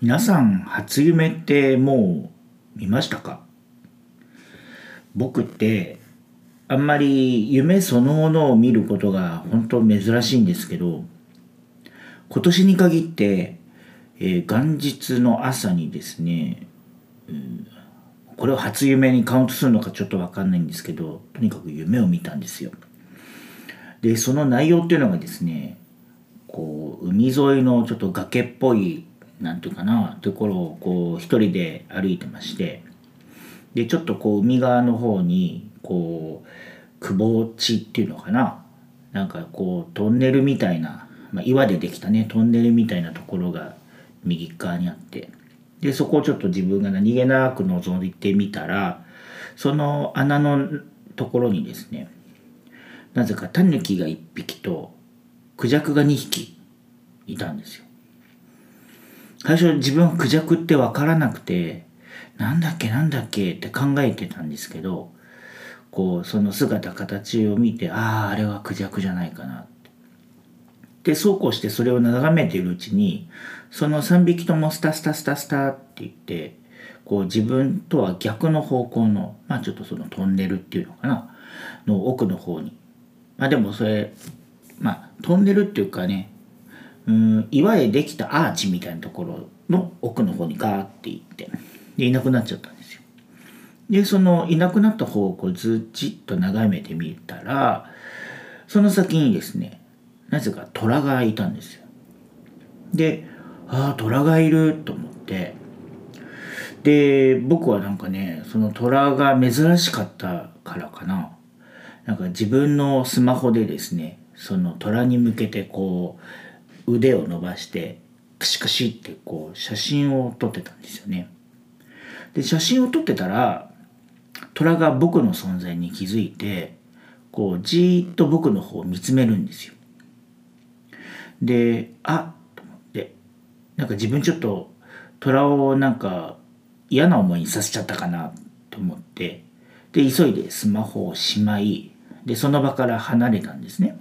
皆さん初夢ってもう見ましたか？僕ってあんまり夢そのものを見ることが本当珍しいんですけど今年に限って、えー、元日の朝にですね、うん、これを初夢にカウントするのかちょっと分かんないんですけどとにかく夢を見たんですよ。でその内容っていうのがですねこう海沿いのちょっと崖っぽいなんていうかなところをこう一人で歩いてましてでちょっとこう海側の方にこうくぼ地っていうのかななんかこうトンネルみたいな、まあ、岩でできたねトンネルみたいなところが右側にあってでそこをちょっと自分が何気なく覗いてみたらその穴のところにですねなぜかタヌキが1匹とクジャクが2匹いたんですよ。最初自分はクジャクって分からなくてなんだっけなんだっけって考えてたんですけどこうその姿形を見てあああれはクジャクじゃないかなって。でそうこうしてそれを眺めているうちにその3匹ともスタスタスタスタって言ってこう自分とは逆の方向のまあちょっとそのトンネルっていうのかなの奥の方に。まあでもそれまあトンネルっていうかねうん岩でできたアーチみたいなところの奥の方にガーって行ってでいなくなっちゃったんですよ。でそのいなくなった方をこうずっちっと眺めてみたらその先にですねなぜか虎がいたんですよ。でああ虎がいると思ってで僕はなんかねその虎が珍しかったからかななんか自分のスマホでですねその虎に向けてこう腕を伸ばしてクシクシってこう写真を撮ってたんですよね。で写真を撮ってたら虎が僕の存在に気づいてこうじーっと僕の方を見つめるんですよ。であっと思ってなんか自分ちょっと虎をなんか嫌な思いにさせちゃったかなと思ってで急いでスマホをしまいでその場から離れたんですね。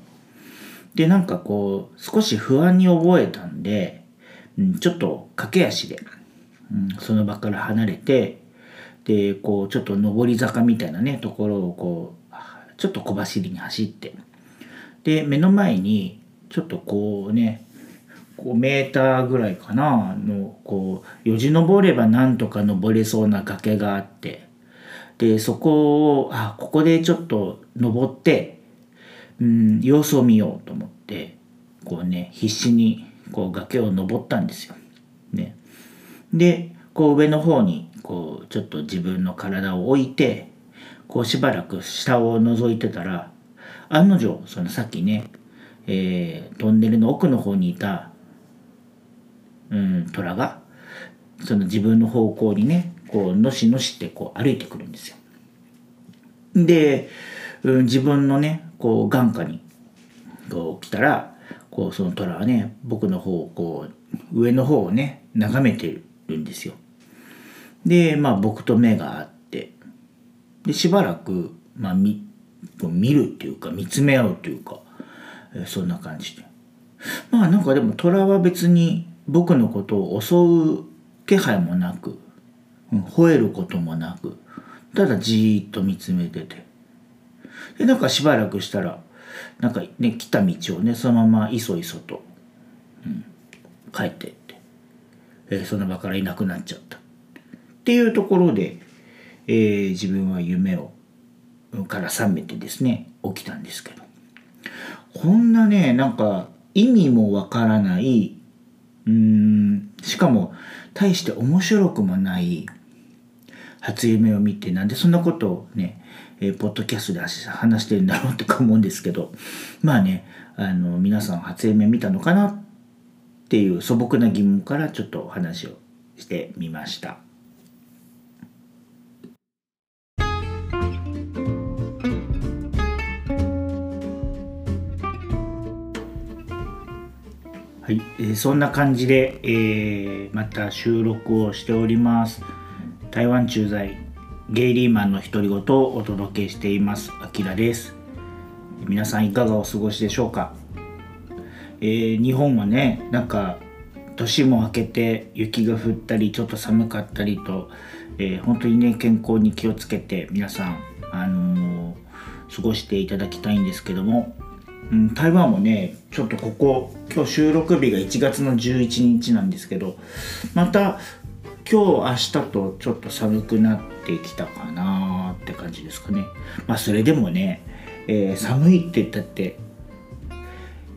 でなんかこう少し不安に覚えたんで、うん、ちょっと駆け足で、うん、その場から離れてでこうちょっと上り坂みたいなねところをこうちょっと小走りに走ってで目の前にちょっとこうね5メーターぐらいかなのこうよじ登ればなんとか登れそうな崖があってでそこをあここでちょっと登ってうん様子を見ようと思ってこうね必死にこう崖を登ったんですよ。ね、でこう上の方にこうちょっと自分の体を置いてこうしばらく下を覗いてたら案の定そのさっきね、えー、トンネルの奥の方にいた、うん、虎がその自分の方向にねこうのしのしってこう歩いてくるんですよ。で、うん、自分のねこう眼下にこう来たらこうその虎はね僕の方をこう上の方をね眺めてるんですよ。でまあ僕と目があってでしばらく、まあ、見見るっていうか見つめ合うというか、えそんな感じでまあなんかでも虎は別に僕のことを襲う気配もなく、うん、吠えることもなくただじーっと見つめててでなんかしばらくしたらなんかね来た道をねそのままいそいそと、うん、帰ってって、えー、その場からいなくなっちゃった。っていうところで、えー、自分は夢をから覚めてですね起きたんですけど。こんなねなんか意味もわからないうーんしかも大して面白くもない初夢を見てなんでそんなことをねえー、ポッドキャストで話してるんだろうとか思うんですけどまあねあの皆さん初夢見たのかなっていう素朴な疑問からちょっとお話をしてみました。はい、えー、そんな感じで、えー、また収録をしております。台湾駐在ゲイリーマンの独り言をお届けしています。あきらです。皆さんいかがお過ごしでしょうか、えー、日本はねなんか年も明けて雪が降ったりちょっと寒かったりと、えー、本当にね健康に気をつけて皆さん、あのー、過ごしていただきたいんですけども、うん、台湾もねちょっとここ今日収録日が1月の11日なんですけどまた今日明日とちょっと寒くなってきたかなって感じですかね。まあそれでもね、えー、寒いって言ったって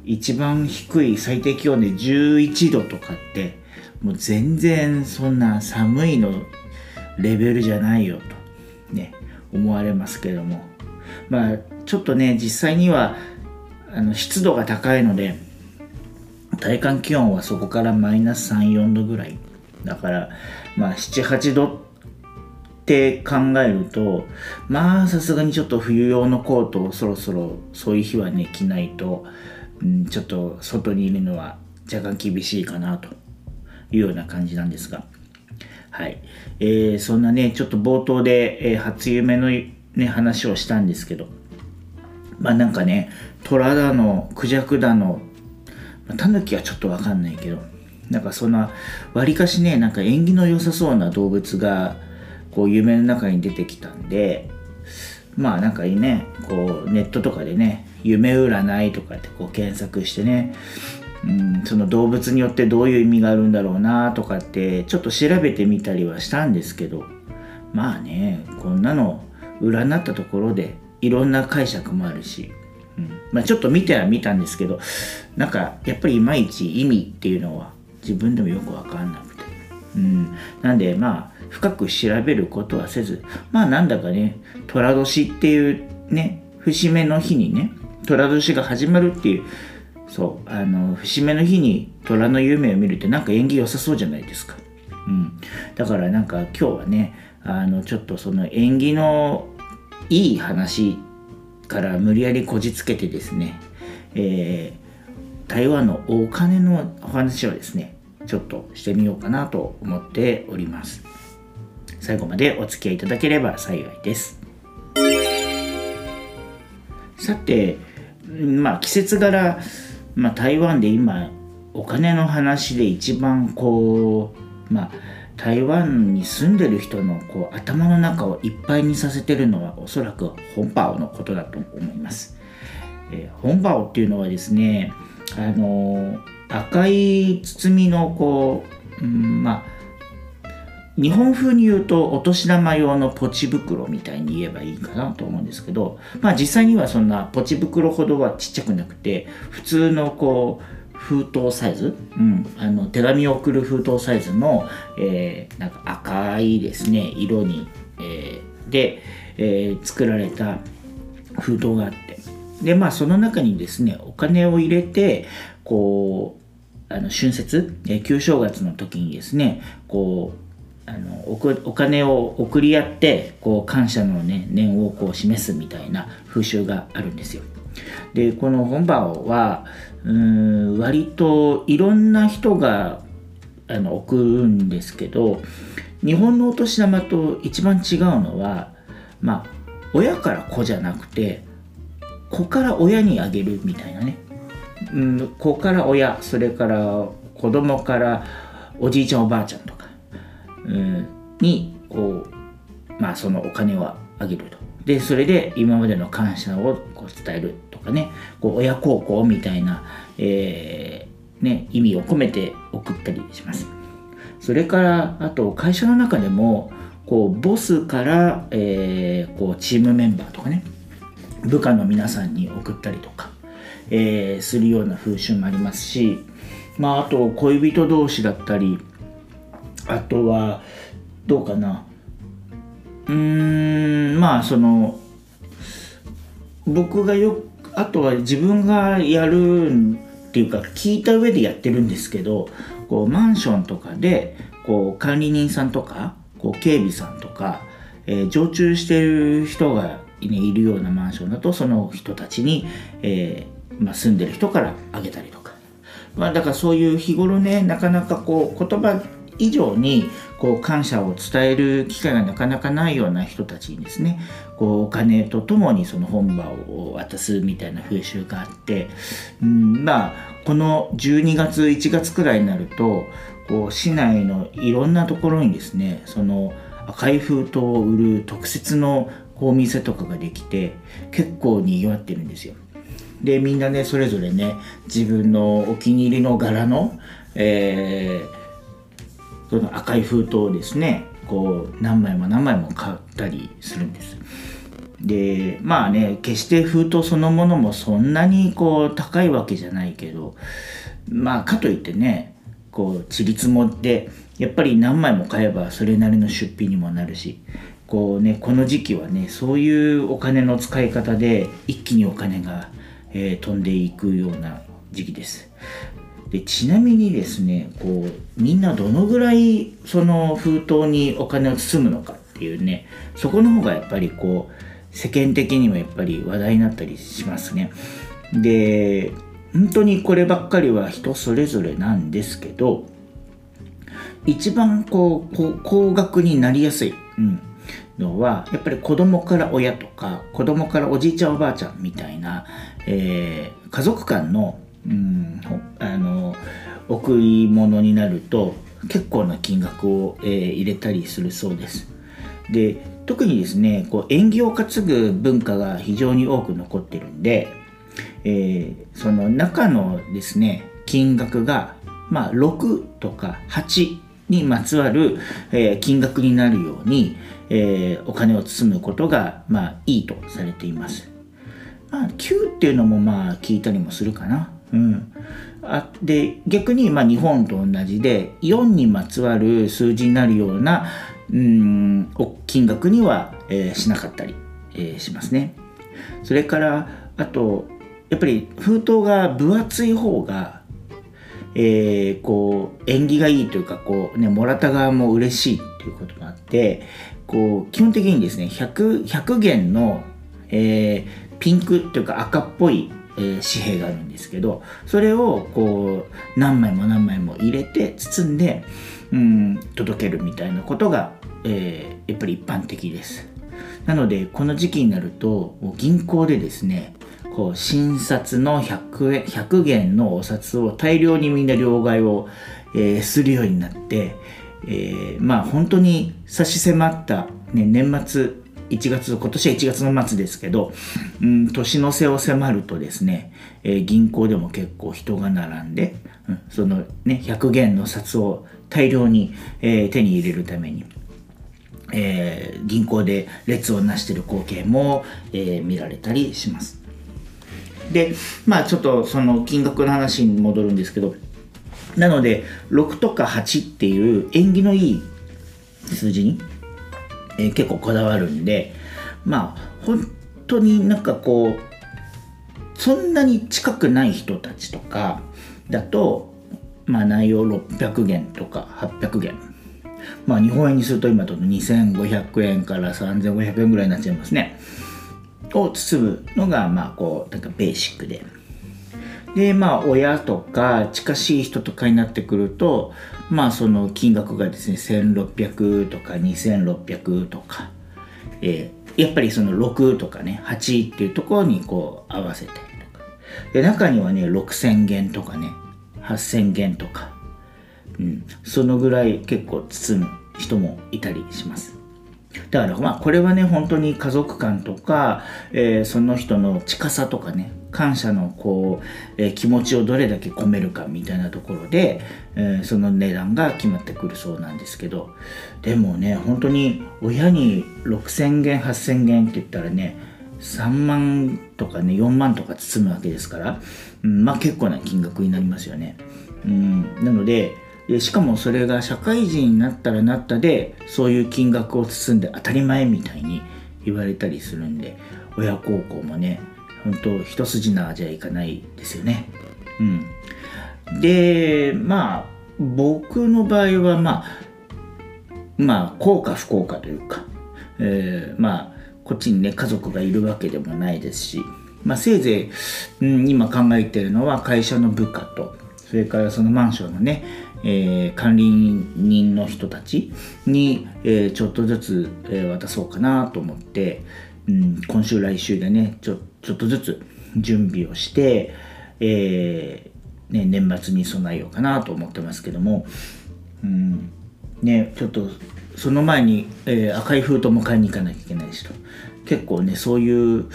一番低い最低気温で11度とかってもう全然そんな寒いのレベルじゃないよとね思われますけども。まあちょっとね実際にはあの湿度が高いので体感気温はそこからマイナス34度ぐらい。だからまあ78度って考えるとまあさすがにちょっと冬用のコートをそろそろそういう日はね着ないと、うん、ちょっと外にいるのは若干厳しいかなというような感じなんですが。はい、えー、そんなねちょっと冒頭で、えー、初夢のね話をしたんですけどまあなんかね虎だのクジャクだのタヌキはちょっとわかんないけどなんかそんなわりかしねなんか縁起の良さそうな動物がこう夢の中に出てきたんでまあなんかねこうネットとかでね夢占いとかってこう検索してねうんその動物によってどういう意味があるんだろうなとかってちょっと調べてみたりはしたんですけどまあねこんなの占ったところでいろんな解釈もあるしうんまあ、ちょっと見ては見たんですけどなんかやっぱりいまいち意味っていうのは自分でもよく分かんなくて、うん、なんでまあ深く調べることはせずまあなんだかね寅年っていうね節目の日にね寅年が始まるっていうそうあの節目の日に虎の夢を見るってなんか縁起良さそうじゃないですか、うん、だからなんか今日はねあのちょっとその縁起のいい話から無理やりこじつけてですね、えー、台湾のお金のお話をですねちょっとしてみようかなと思っております。最後までお付き合いいただければ幸いですさてまあ季節柄、まあ、台湾で今お金の話で一番こうまあ台湾に住んでる人のこう頭の中をいっぱいにさせてるのはおそらく本パオのことだと思います。えー、本パオっていうのはですね、あのー、赤い包みのこう、うん、まあ日本風に言うとお年玉用のポチ袋みたいに言えばいいかなと思うんですけど、まあ実際にはそんなポチ袋ほどはちっちゃくなくて、普通のこう、封筒サイズ、うん、あの手紙を送る封筒サイズの、えー、なんか赤いですね色に、えー、で、えー、作られた封筒があって。でまあその中にですねお金を入れてこうあの春節、え、旧正月の時にですねこうあのお金を送り合ってこう感謝の、ね、念をこう示すみたいな風習があるんですよ。でこの本場はうん割といろんな人があの送るんですけど日本のお年玉と一番違うのはまあ親から子じゃなくて子から親にあげるみたいなね、うん、子から親それから子供からおじいちゃんおばあちゃんとか、にこうまあそのお金をあげると。でそれで今までの感謝をこう伝えるとかね。こう親孝行みたいな、えー、ね、意味を込めて送ったりします。それからあと会社の中でもこうボスから、えー、こうチームメンバーとかね。部下の皆さんに送ったりとか、えー、するような風習もありますし、まあ、あと恋人同士だったりあとはどうかな。うーんまあその僕がよあとは自分がやるっていうか聞いた上でやってるんですけどこうマンションとかでこう管理人さんとかこう警備さんとか、えー、常駐してる人が、ね、いるようなマンションだとその人たちに、えー、まあ、住んでる人からあげたりとか、まあ、だからそういう日頃ねなかなかこう言葉以上にこう感謝を伝える機会がなかなかないような人たちにですねこうお金とともにその本場を渡すみたいな風習があって、うん、まあこの12月1月くらいになるとこう市内のいろんなところにですねその赤い封筒を売る特設のお店とかができて結構にぎわってるんですよ。でみんなねそれぞれね自分のお気に入りの柄の、えー、その赤い封筒をですねこう何枚も何枚も買ったりするんです。でまあね決して封筒そのものもそんなにこう高いわけじゃないけどまあかといってねこうちりつもってやっぱり何枚も買えばそれなりの出費にもなるしこうねこの時期はねそういうお金の使い方で一気にお金がえー、飛んでいくような時期です。でちなみにですねこうみんなどのぐらいその封筒にお金を包むのかっていうねそこの方がやっぱりこう世間的にもやっぱり話題になったりしますね。で本当にこればっかりは人それぞれなんですけど一番こう高額になりやすい、うん、のはやっぱり子供から親とか子供からおじいちゃんおばあちゃんみたいなえー、家族間の,、うん、あの贈り物になると結構な金額を、えー、入れたりするそうです。で特にですねこう縁起を担ぐ文化が非常に多く残ってるんで、えー、その中のですね金額が、まあ、6とか8にまつわる、えー、金額になるように、えー、お金を包むことが、まあ、いいとされています。まあ、9っていうのもまあ聞いたりもするかな。うん、あで逆にまあ日本と同じで4にまつわる数字になるようなうん金額には、えー、しなかったり、えー、しますね。それからあとやっぱり封筒が分厚い方が、えー、こう縁起がいいというかこう、ね、もらった側も嬉しいっていうことがあってこう基本的にですね 100, 100元の、えー、ピンクっていうか赤っぽい、えー、紙幣があるんですけどそれをこう何枚も何枚も入れて包んでうん届けるみたいなことが、えー、やっぱり一般的です。なのでこの時期になると銀行でですねこう新札の 100, 円100元のお札を大量にみんな両替を、えー、するようになって、えー、まあ本当に差し迫った、ね、年末1月今年は1月の末ですけど、うん、年の瀬を迫るとですね、えー、銀行でも結構人が並んで、うん、そのね100元の札を大量に、えー、手に入れるために、えー、銀行で列をなしている光景も、え見られたりします。でまあちょっとその金額の話に戻るんですけどなので6とか8っていう縁起のいい数字にえー、結構こだわるんでまあ本当になんかこうそんなに近くない人たちとかだと、まあ、内容600元とか800元。まあ日本円にすると今だと2500円から3500円ぐらいになっちゃいますね。を包むのがまあこうなんかベーシックで。でまあ親とか近しい人とかになってくるとまあその金額がですね1600とか2600とか、えー、やっぱりその6とかね8っていうところにこう合わせてとか。で中にはね6000元とかね8000元とか、うん、そのぐらい結構包む人もいたりします。だからまあこれはね本当に家族間とか、えー、その人の近さとかね感謝のこう、えー、気持ちをどれだけ込めるかみたいなところで、えー、その値段が決まってくるそうなんですけどでもね本当に親に6,000元8,000元って言ったらね3万とかね4万とか包むわけですから、うん、まあ結構な金額になりますよね。うん、なのでしかもそれが社会人になったらなったでそういう金額を包んで当たり前みたいに言われたりするんで親孝行もね本当一筋縄じゃいかないですよね。うん、でまあ僕の場合はまあまあ幸か不幸かというか、えー、まあこっちにね家族がいるわけでもないですし、まあ、せいぜい、うん、今考えてるのは会社の部下とそれからそのマンションのね、えー、管理人の人たちに、えー、ちょっとずつ、え、渡そうかなと思って、うん、今週来週でねちょちょっとずつ準備をして、えね、年末に備えようかなと思ってますけども、うんね、ちょっとその前に、え赤い封筒も買いに行かなきゃいけないしと。結構ねそういう、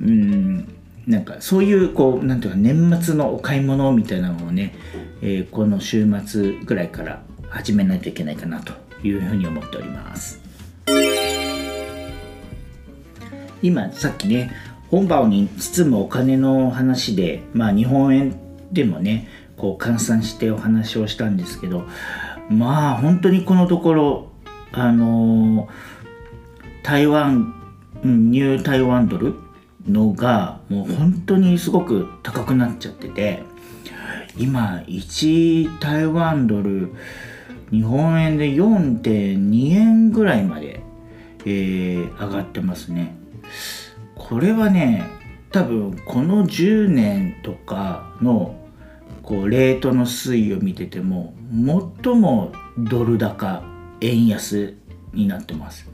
うんなんかそういうこうなんていうか年末のお買い物みたいなのをね、えー、この週末ぐらいから始めないといけないかなというふうに思っております。今さっきね本場に包むお金の話でまあ日本円でもねこう換算してお話をしたんですけどまあ本当にこのところあのー、台湾ニュー台湾ドルのがもう本当にすごく高くなっちゃってて今1台湾ドル日本円で4.2円ぐらいまで、えー、上がってますね。これはね多分この10年とかのこうレートの推移を見てても最もドル高円安になってます。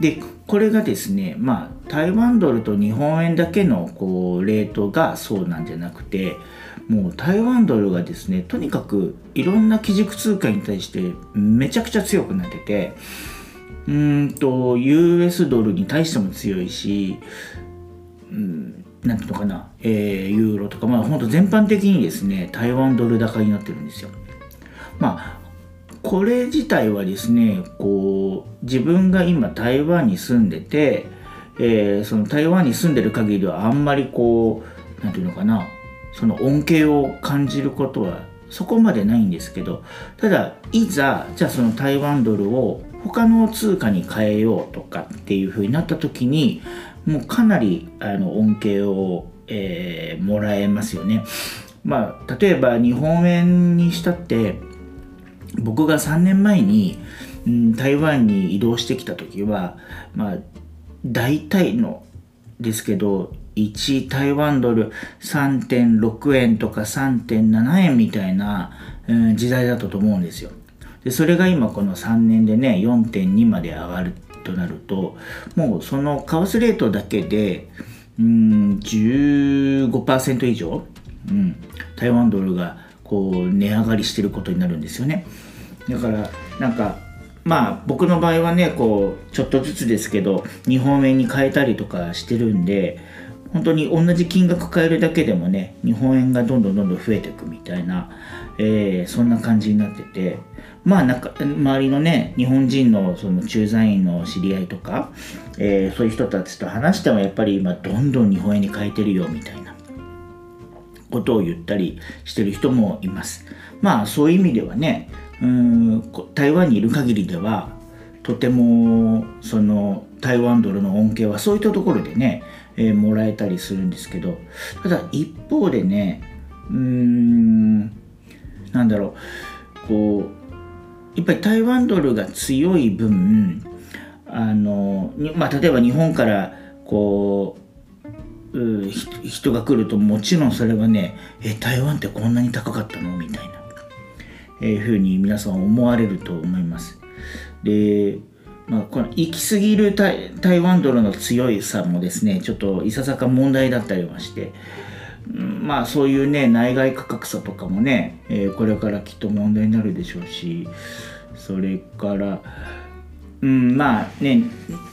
でこれがですねまあ台湾ドルと日本円だけのこうレートがそうなんじゃなくてもう台湾ドルがですねとにかくいろんな基軸通貨に対してめちゃくちゃ強くなっててうんと US ドルに対しても強いし、うん、なんていうのかな、えー、ユーロとかまあ本当全般的にですね台湾ドル高になってるんですよ。まあこれ自体はですねこう自分が今台湾に住んでて、えー、その台湾に住んでる限りはあんまりこう何て言うのかなその恩恵を感じることはそこまでないんですけどただいざじゃあその台湾ドルを他の通貨に変えようとかっていう風になった時にもうかなりあの恩恵を、えー、もらえますよね。まあ例えば日本円にしたって僕が3年前に、うん、台湾に移動してきた時はまあ大体のですけど1台湾ドル3.6円とか3.7円みたいな、うん、時代だったと思うんですよ。でそれが今この3年でね4.2まで上がるとなるともうその為替レートだけでうん15%以上、うん、台湾ドルがこう値上がりしてることになるんですよね。だからなんかまあ僕の場合はねこうちょっとずつですけど日本円に変えたりとかしてるんで本当に同じ金額変えるだけでもね日本円がどんどんどんどん増えていくみたいな、えー、そんな感じになっててまあなんか周りのね日本人のその駐在員の知り合いとか、えー、そういう人たちと話してもやっぱり今どんどん日本円に変えてるよみたいなことを言ったりしてる人もいます。まあそういう意味ではねうん台湾にいる限りではとてもその台湾ドルの恩恵はそういったところでね、えー、もらえたりするんですけどただ一方でねうーんなんだろうこうやっぱり台湾ドルが強い分あの、まあ、例えば日本からこう人が来るともちろんそれはねえ台湾ってこんなに高かったの？みたいな。えー、ふうに皆さん思われると思います。で、まあ、この行き過ぎる台湾ドルの強いさもですね、ちょっといささか問題だったりまして、まあそういうね、内外価格差とかもね、えー、これからきっと問題になるでしょうし、それから、うん、まあね、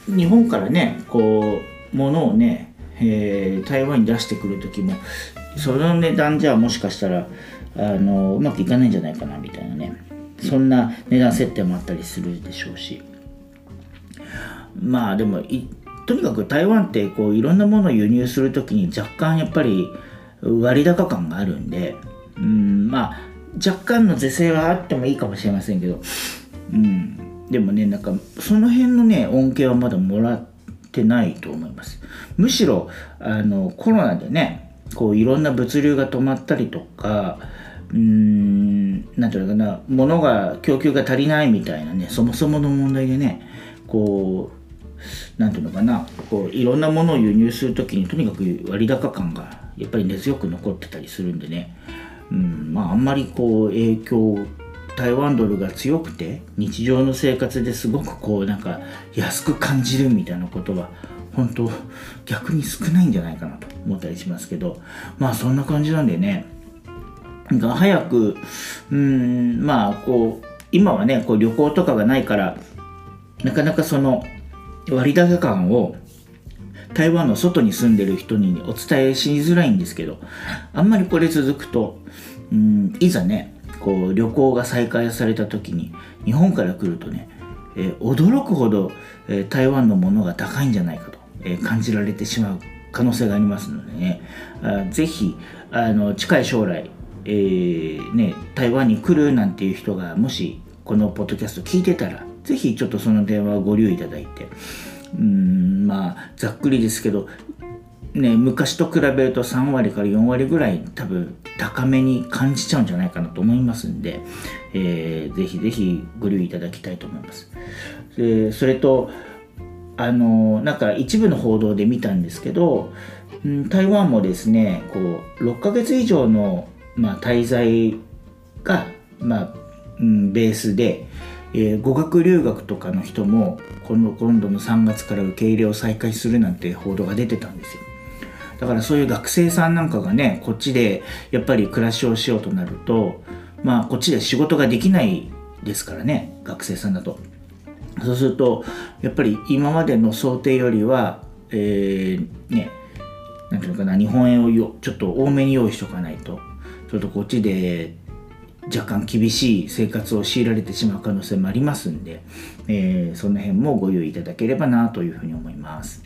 日本からね、こう、物をね、えー、台湾に出してくる時も、その値段じゃもしかしたら、あのうまくいかないんじゃないかなみたいなね。そんな値段設定もあったりするでしょうし。まあでもとにかく台湾ってこういろんなものを輸入する時に若干やっぱり割高感があるんでうんまあ若干の是正はあってもいいかもしれませんけど。うんでもねなんかその辺のね恩恵はまだもらってないと思います。むしろあのコロナでねこういろんな物流が止まったりとかうーん何ていうのかな物が供給が足りないみたいなねそもそもの問題でねこう何ていうのかなこういろんなものを輸入する時にとにかく割高感がやっぱり根強く残ってたりするんでね、うんまあ、あんまりこう影響台湾ドルが強くて日常の生活ですごくこうなんか安く感じるみたいなことは本当逆に少ないんじゃないかなと思ったりしますけどまあそんな感じなんでねなんか早くうんまあこう今はねこう旅行とかがないからなかなかその割高感を台湾の外に住んでる人にお伝えしづらいんですけどあんまりこれ続くとうんいざねこう旅行が再開された時に日本から来るとね、えー、驚くほど、えー、台湾のものが高いんじゃないかと、えー、感じられてしまう可能性がありますのでねあぜひあの近い将来、えーね、台湾に来るなんていう人がもしこのポッドキャスト聞いてたらぜひちょっとその電話をご留意いただいてうんまあざっくりですけどね、昔と比べると3割から4割ぐらい多分高めに感じちゃうんじゃないかなと思いますんで、えー、ぜひぜひご留意いただきたいと思います。でそれとあのなんか一部の報道で見たんですけど、うん、台湾もですねこう6ヶ月以上の、まあ、滞在が、まあうん、ベースで、えー、語学留学とかの人もこの今度の3月から受け入れを再開するなんて報道が出てたんですよ。だからそういう学生さんなんかがねこっちでやっぱり暮らしをしようとなるとまあこっちで仕事ができないですからね学生さんだとそうするとやっぱり今までの想定よりはえー、ねなんていうのかな日本円をよちょっと多めに用意しとかないとちょっとこっちで若干厳しい生活を強いられてしまう可能性もありますんで、えー、その辺もご留意いただければなというふうに思います。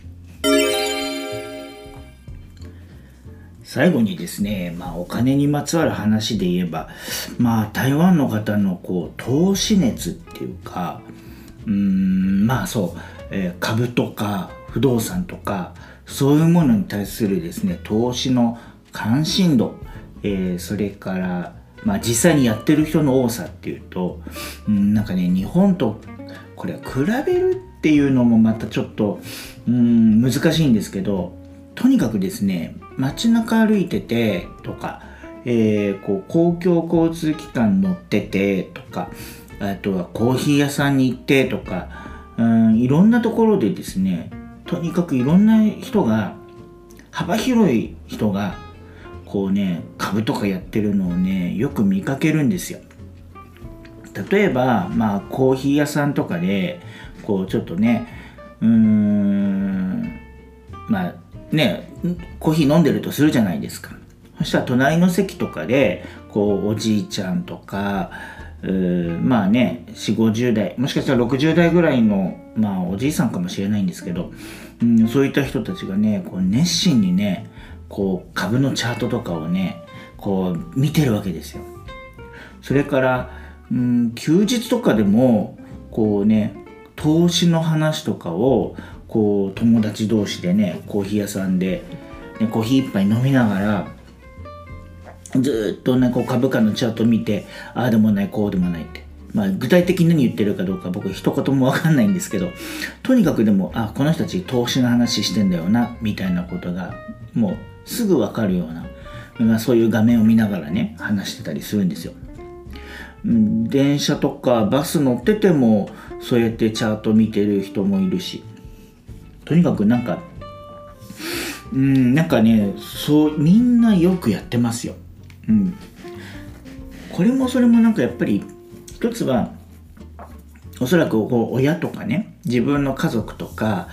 最後にですね、まあ、お金にまつわる話で言えば、まあ、台湾の方のこう投資熱っていうかうーんまあそう、えー、株とか不動産とかそういうものに対するですね投資の関心度、えー、それからまあ、実際にやってる人の多さっていうと、うん、なんかね日本とこれは比べるっていうのもまたちょっと、うん、難しいんですけどとにかくですね街中歩いててとか、えー、こう公共交通機関乗っててとかあとはコーヒー屋さんに行ってとか、うん、いろんなところでですねとにかくいろんな人が幅広い人がこうね株とかやってるのをねよく見かけるんですよ。例えばまあコーヒー屋さんとかでこうちょっとねうーんまあねコーヒー飲んでるとするじゃないですかそしたら隣の席とかでこうおじいちゃんとかまあね4 5 0代もしかしたら60代ぐらいのまあおじいさんかもしれないんですけど、うん、そういった人たちがねこう熱心にねこう株のチャートとかをねこう見てるわけですよ。それから、うん、休日とかでもこうね投資の話とかをこう友達同士でねコーヒー屋さんで、ね、コーヒー一杯飲みながらずっとねこう株価のチャート見てああでもないこうでもないって。まあ具体的に何言ってるかどうか僕一言も分かんないんですけどとにかくでもあこの人たち投資の話してんだよなみたいなことがもうすぐ分かるような、まあ、そういう画面を見ながらね話してたりするんですよ。電車とかバス乗っててもそうやってチャート見てる人もいるしとにかくなんかうんなんかねそうみんなよくやってますよ。うん、これもそれもなんかやっぱり一つはおそらくこう親とかね自分の家族とか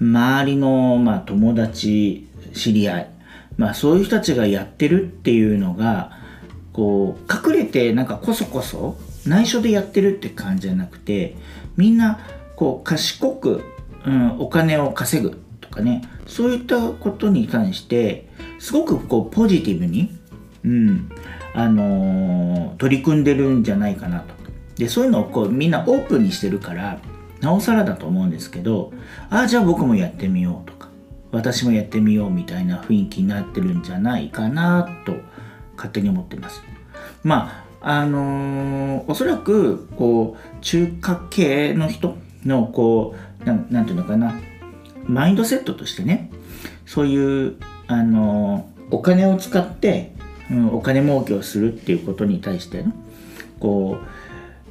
周りのまあ友達知り合いまあそういう人たちがやってるっていうのがこう隠れてなんかこそこそ内緒でやってるって感じじゃなくてみんなこう賢くうん、お金を稼ぐとかねそういったことに関してすごくこうポジティブに、うんあのー、取り組んでるんじゃないかなと。でそういうのをこうみんなオープンにしてるからなおさらだと思うんですけどああじゃあ僕もやってみようと私もやってみようみたいな雰囲気になってるんじゃないかなと勝手に思ってます。まああのー、おそらくこう中華系の人のこうなんていうのかな。マインドセットとしてねそういうあのお金を使って、うん、お金儲けをするっていうことに対してのこ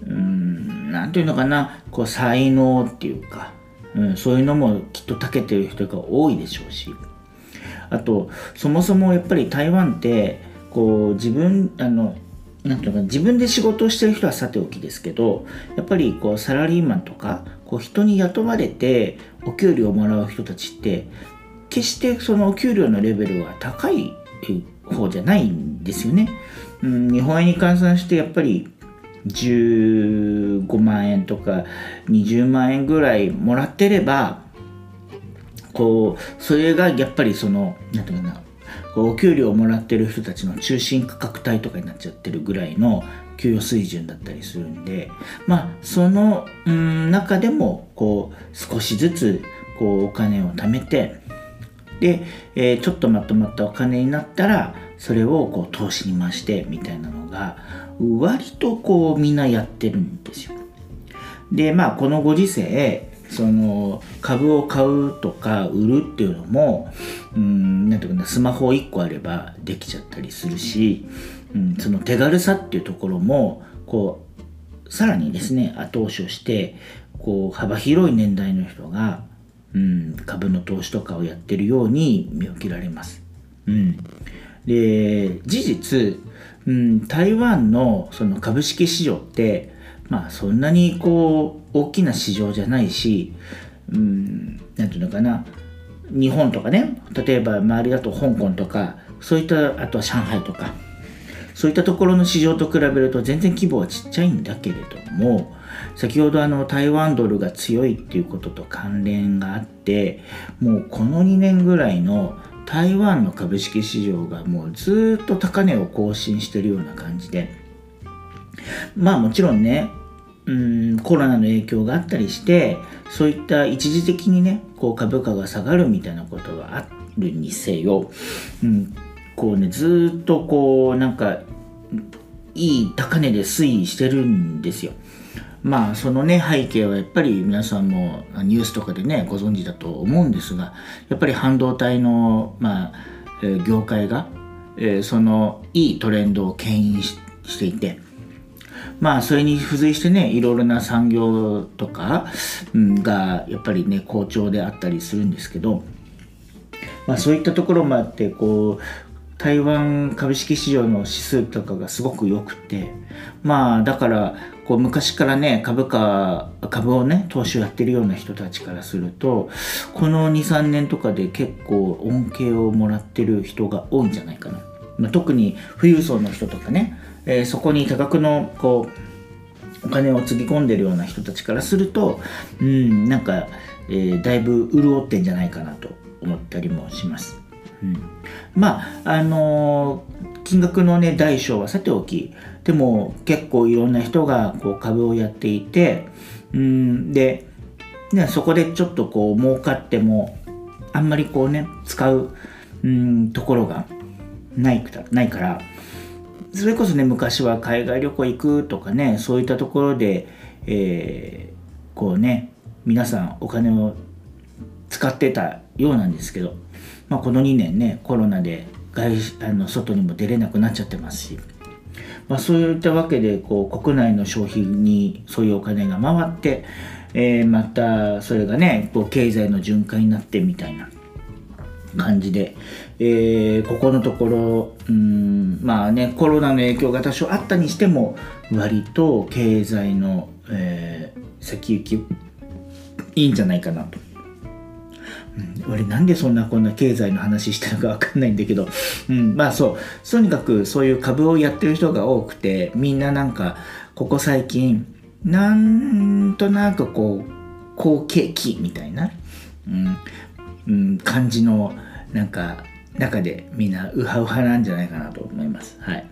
うんなんていうのかな。こう才能っていうか、うん、そういうのもきっと長けてる人が多いでしょうしあとそもそもやっぱり台湾ってこう自分あのなんていうか自分で仕事をしてる人はさておきですけどやっぱりこうサラリーマンとかこう人に雇われてお給料をもらう人たちって決してそのお給料のレベルは高い方じゃないんですよね。うん、日本円に換算してやっぱり15万円とか20万円ぐらいもらってればこうそれがやっぱりその何て言うかなお給料をもらってる人たちの中心価格帯とかになっちゃってるぐらいの給与水準だったりするんでまあそのうん中でもこう少しずつこうお金を貯めてで、えー、ちょっとまとまったお金になったらそれをこう投資に回してみたいなのが割とこうみんなやってるんですよ。でまあこのご時世その株を買うとか売るっていうのもうんなんていうかなスマホ1個あればできちゃったりするし、うん、その手軽さっていうところもこうさらにですね後押しをしてこう幅広い年代の人が、うん、株の投資とかをやってるように見受けられます。うん、で事実、うん、台湾のその株式市場ってまあそんなにこう大きな市場じゃないし、うん、なんていうのかな日本とかね例えば周りだと香港とかそういったあとは上海とかそういったところの市場と比べると全然規模はちっちゃいんだけれども先ほどあの台湾ドルが強いっていうことと関連があってもうこの2年ぐらいの台湾の株式市場がもうずっと高値を更新してるような感じでまあもちろんねうんコロナの影響があったりしてそういった一時的にねこう株価が下がるみたいなことがあるにせよ、うん、こうねずっとこうなんかいい高値で推移してるんですよ。まあそのね背景はやっぱり皆さんもニュースとかでねご存知だと思うんですがやっぱり半導体の、まあ、業界が、えー、そのいいトレンドを牽引していてまあそれに付随してねいろいろな産業とか、うん、がやっぱりね好調であったりするんですけど、まあ、そういったところもあってこう台湾株式市場の指数とかがすごく良くてまあだからこう昔からね株価株をね投資をやってるような人たちからするとこの23年とかで結構恩恵をもらってる人が多いんじゃないかな、まあ、特に富裕層の人とかねえー、そこに多額のこうお金をつぎ込んでるような人たちからするとうんなんか、えー、だいぶ潤ってんじゃないかなと思ったりもします。うん、まああのー、金額のね大小はさておきでも結構いろんな人がこう株をやっていてうんで、ね、そこでちょっとこう儲かってもあんまりこうね使ううんところがないないからそれこそね昔は海外旅行行くとかねそういったところで、えー、こうね皆さんお金を使ってたようなんですけど、まあ、この2年ねコロナで外あの外にも出れなくなっちゃってますし、まあ、そういったわけでこう国内の消費にそういうお金が回って、えー、またそれがねこう経済の循環になってみたいな感じで、えー、ここのところうんまあねコロナの影響が多少あったにしても割と経済の、えー、先行きいいんじゃないかなと。うん、俺なんでそんなこんな経済の話してるか分かんないんだけど、うん、まあそう。とにかくそういう株をやってる人が多くてみんななんかここ最近なんとなくこう好景気みたいな、うん。うん、感じのなんか中でみんなウハウハなんじゃないかなと思います。はい。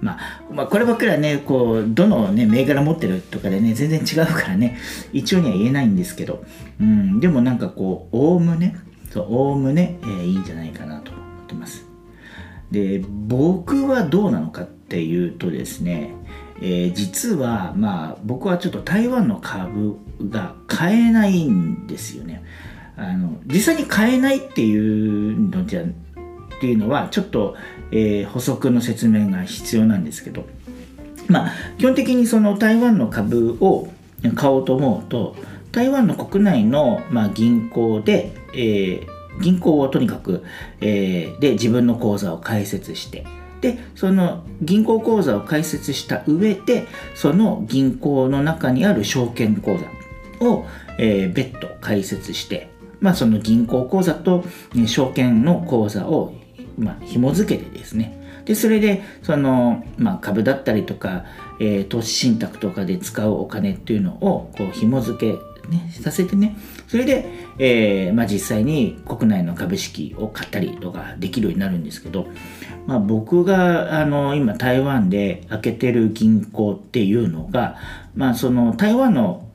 まあ、まあ、こればっかりはね、こう、どのね、銘柄持ってるとかでね、全然違うからね、一応には言えないんですけど、うん、でもなんかこう、おおむね、そう、おおむね、えー、いいんじゃないかなと思ってます。で、僕はどうなのかっていうとですね、えー、実は、まあ、僕はちょっと台湾の株が買えないんですよね。あの実際に買えないっていうのじゃっていうのはちょっと、えー、補足の説明が必要なんですけどまあ基本的にその台湾の株を買おうと思うと台湾の国内の、まあ、銀行で、えー、銀行をとにかく、えー、で自分の口座を開設してでその銀行口座を開設した上でその銀行の中にある証券口座を、えー、別途開設して、まあ、その銀行口座と、証券の口座を、まあ、紐付けてですね。でそれでその、まあ、株だったりとか、えー、投資信託とかで使うお金っていうのをこう紐付けね、させてね、それで、えー、まあ、実際に国内の株式を買ったりとかできるようになるんですけど、まあ、僕があの今台湾で開けてる銀行っていうのが、まあ、その台湾の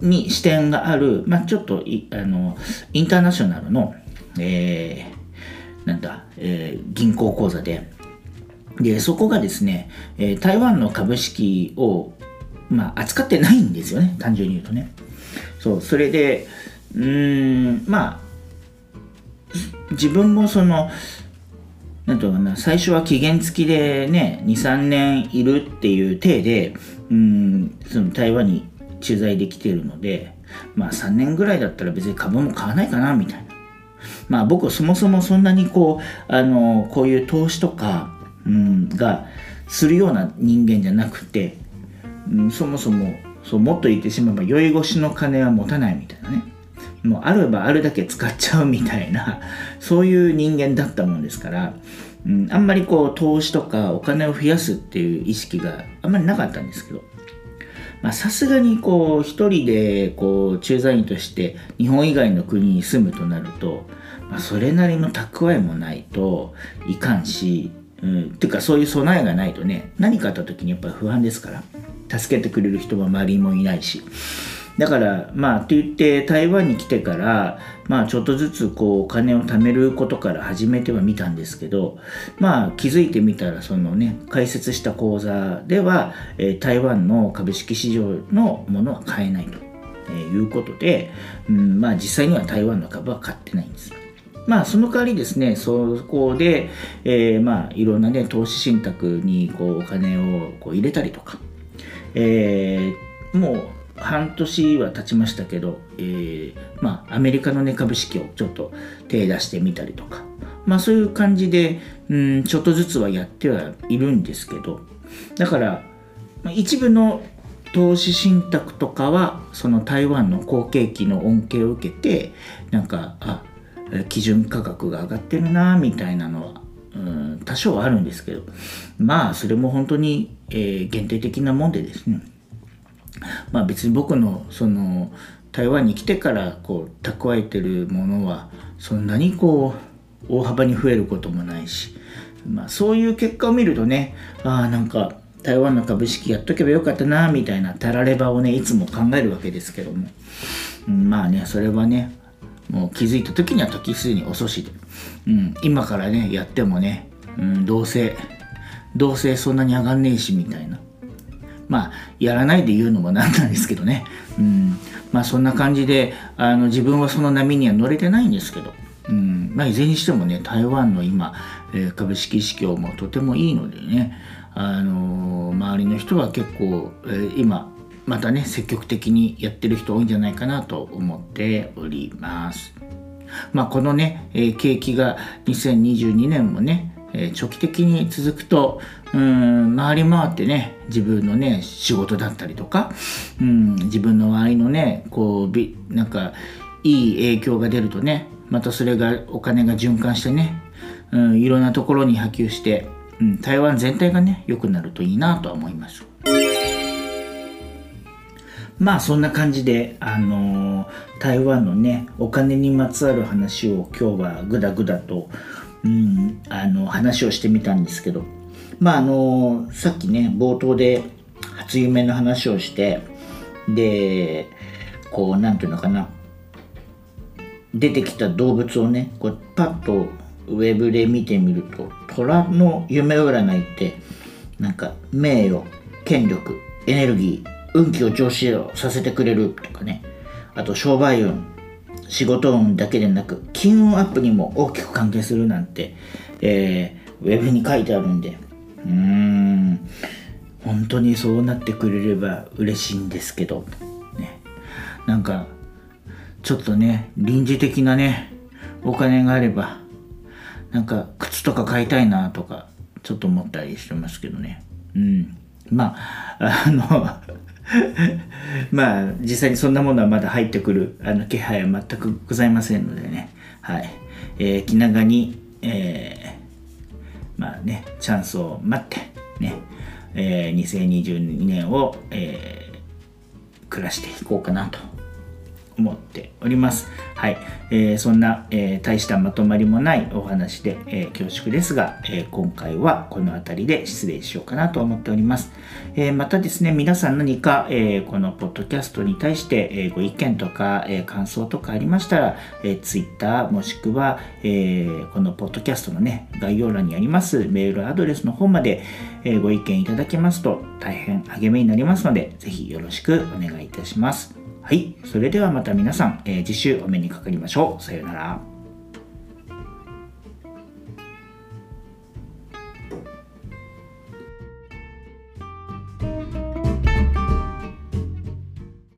に支店がある、まあ、ちょっとあのインターナショナルの、えー、なんだ、えー、銀行口座ででそこがですね、えー、台湾の株式を、まあ、扱ってないんですよね単純に言うとね。そうそれでうんまあ自分もそのなんとかな最初は期限付きでね23年いるっていう体でうんその台湾に駐在できてるのでまあ3年ぐらいだったら別に株も買わないかなみたいなまあ僕そもそもそんなにこうあのこういう投資とか、うん、がするような人間じゃなくて、うん、そもそもそうもっと言ってしまえば酔い越しの金は持たないみたいなね。もうあればあるだけ使っちゃうみたいな そういう人間だったもんですから、うん、あんまりこう投資とかお金を増やすっていう意識があんまりなかったんですけどさすがにこう一人でこう駐在員として日本以外の国に住むとなると、まあ、それなりの蓄えもないといかんし、うん、っていうかそういう備えがないとね何かあった時にやっぱり不安ですから。助けてくれる人も周りもいないしだからまあって言って台湾に来てからまあちょっとずつこうお金を貯めることから始めてはみたんですけどまあ気づいてみたらそのね開設した口座では、え、台湾の株式市場のものは買えないと、え、いうことで、うん、まあ実際には台湾の株は買ってないんです。まあ、その代わりですね、そこで、えー、まあ、いろんなね、投資信託にこうお金をこう入れたりとか、えー、もう半年は経ちましたけど、えー、まあ、アメリカのね、株式をちょっと手出してみたりとか、まあそういう感じで、うん、ちょっとずつはやってはいるんですけど、だからま、一部の投資信託とかは、その台湾の好景気の恩恵を受けて、なんか、あ、基準価格が上がってるな、みたいなのは、うん、多少はあるんですけど、まあ、それも本当にえー、限定的なもんでですね。まあ別に僕のその台湾に来てからこう蓄えてるものはそんなにこう大幅に増えることもないし、まあ、そういう結果を見るとねああなんか台湾の株式やっとけばよかったなみたいなたらればをねいつも考えるわけですけども、うん、まあねそれはねもう気づいた時には時すでに遅しで、うん、今からねやってもね、うん、どうせどうせそんなに上がんねえしみたいな。まあやらないで言うのもなんなんですけどね。うん。まあそんな感じであの自分はその波には乗れてないんですけど。うん。まあいずれにしてもね台湾の今、えー、株式市況もとてもいいのでね。あのー、周りの人は結構、えー、今またね積極的にやってる人多いんじゃないかなと思っております。まあ、このね、えー、景気が2022年もねえー、長期的に続くとうん回り回ってね自分のね仕事だったりとかうん自分の周りのねこうびなんかいい影響が出るとねまたそれがお金が循環してね、うん、いろんなところに波及して、うん、台湾全体がね良くなるといいなとは思います。まあそんな感じで、あのー、台湾のねお金にまつわる話を今日はぐだぐだとうん、あの話をしてみたんですけどまああのさっきね冒頭で初夢の話をしてでこうなんていうのかな出てきた動物をねこうパッとウェブで見てみると虎の夢占いってなんか名誉権力エネルギー運気を調子をさせてくれるとかね。あと商売運仕事運だけでなく金運アップにも大きく関係するなんて、えー、ウェブに書いてあるんで。うーん。本当にそうなってくれれば嬉しいんですけど。ね。なんかちょっとね臨時的なねお金があればなんか靴とか買いたいなとかちょっと思ったりしてますけどね。うん。まああの まあ実際にそんなものはまだ入ってくるあの気配は全くございませんのでね。はい、えー、気長に、えー、まあねチャンスを待ってね、えー、2022年を、えー、暮らしていこうかなと思っております。はい。えー、そんな、えー、大したまとまりもないお話で、えー、恐縮ですが、え今回はこの辺りで失礼しようかなと思っております。えまたですね、皆さん何か、えこのポッドキャストに対して、えご意見とか、え感想とかありましたら、え Twitter もしくは、えこのポッドキャストのね、概要欄にありますメールアドレスの方まで、えご意見いただけますと大変励みになりますので、ぜひよろしくお願いいたします。はい。それではまた皆さん、えー、次週お目にかかりましょう。さようなら。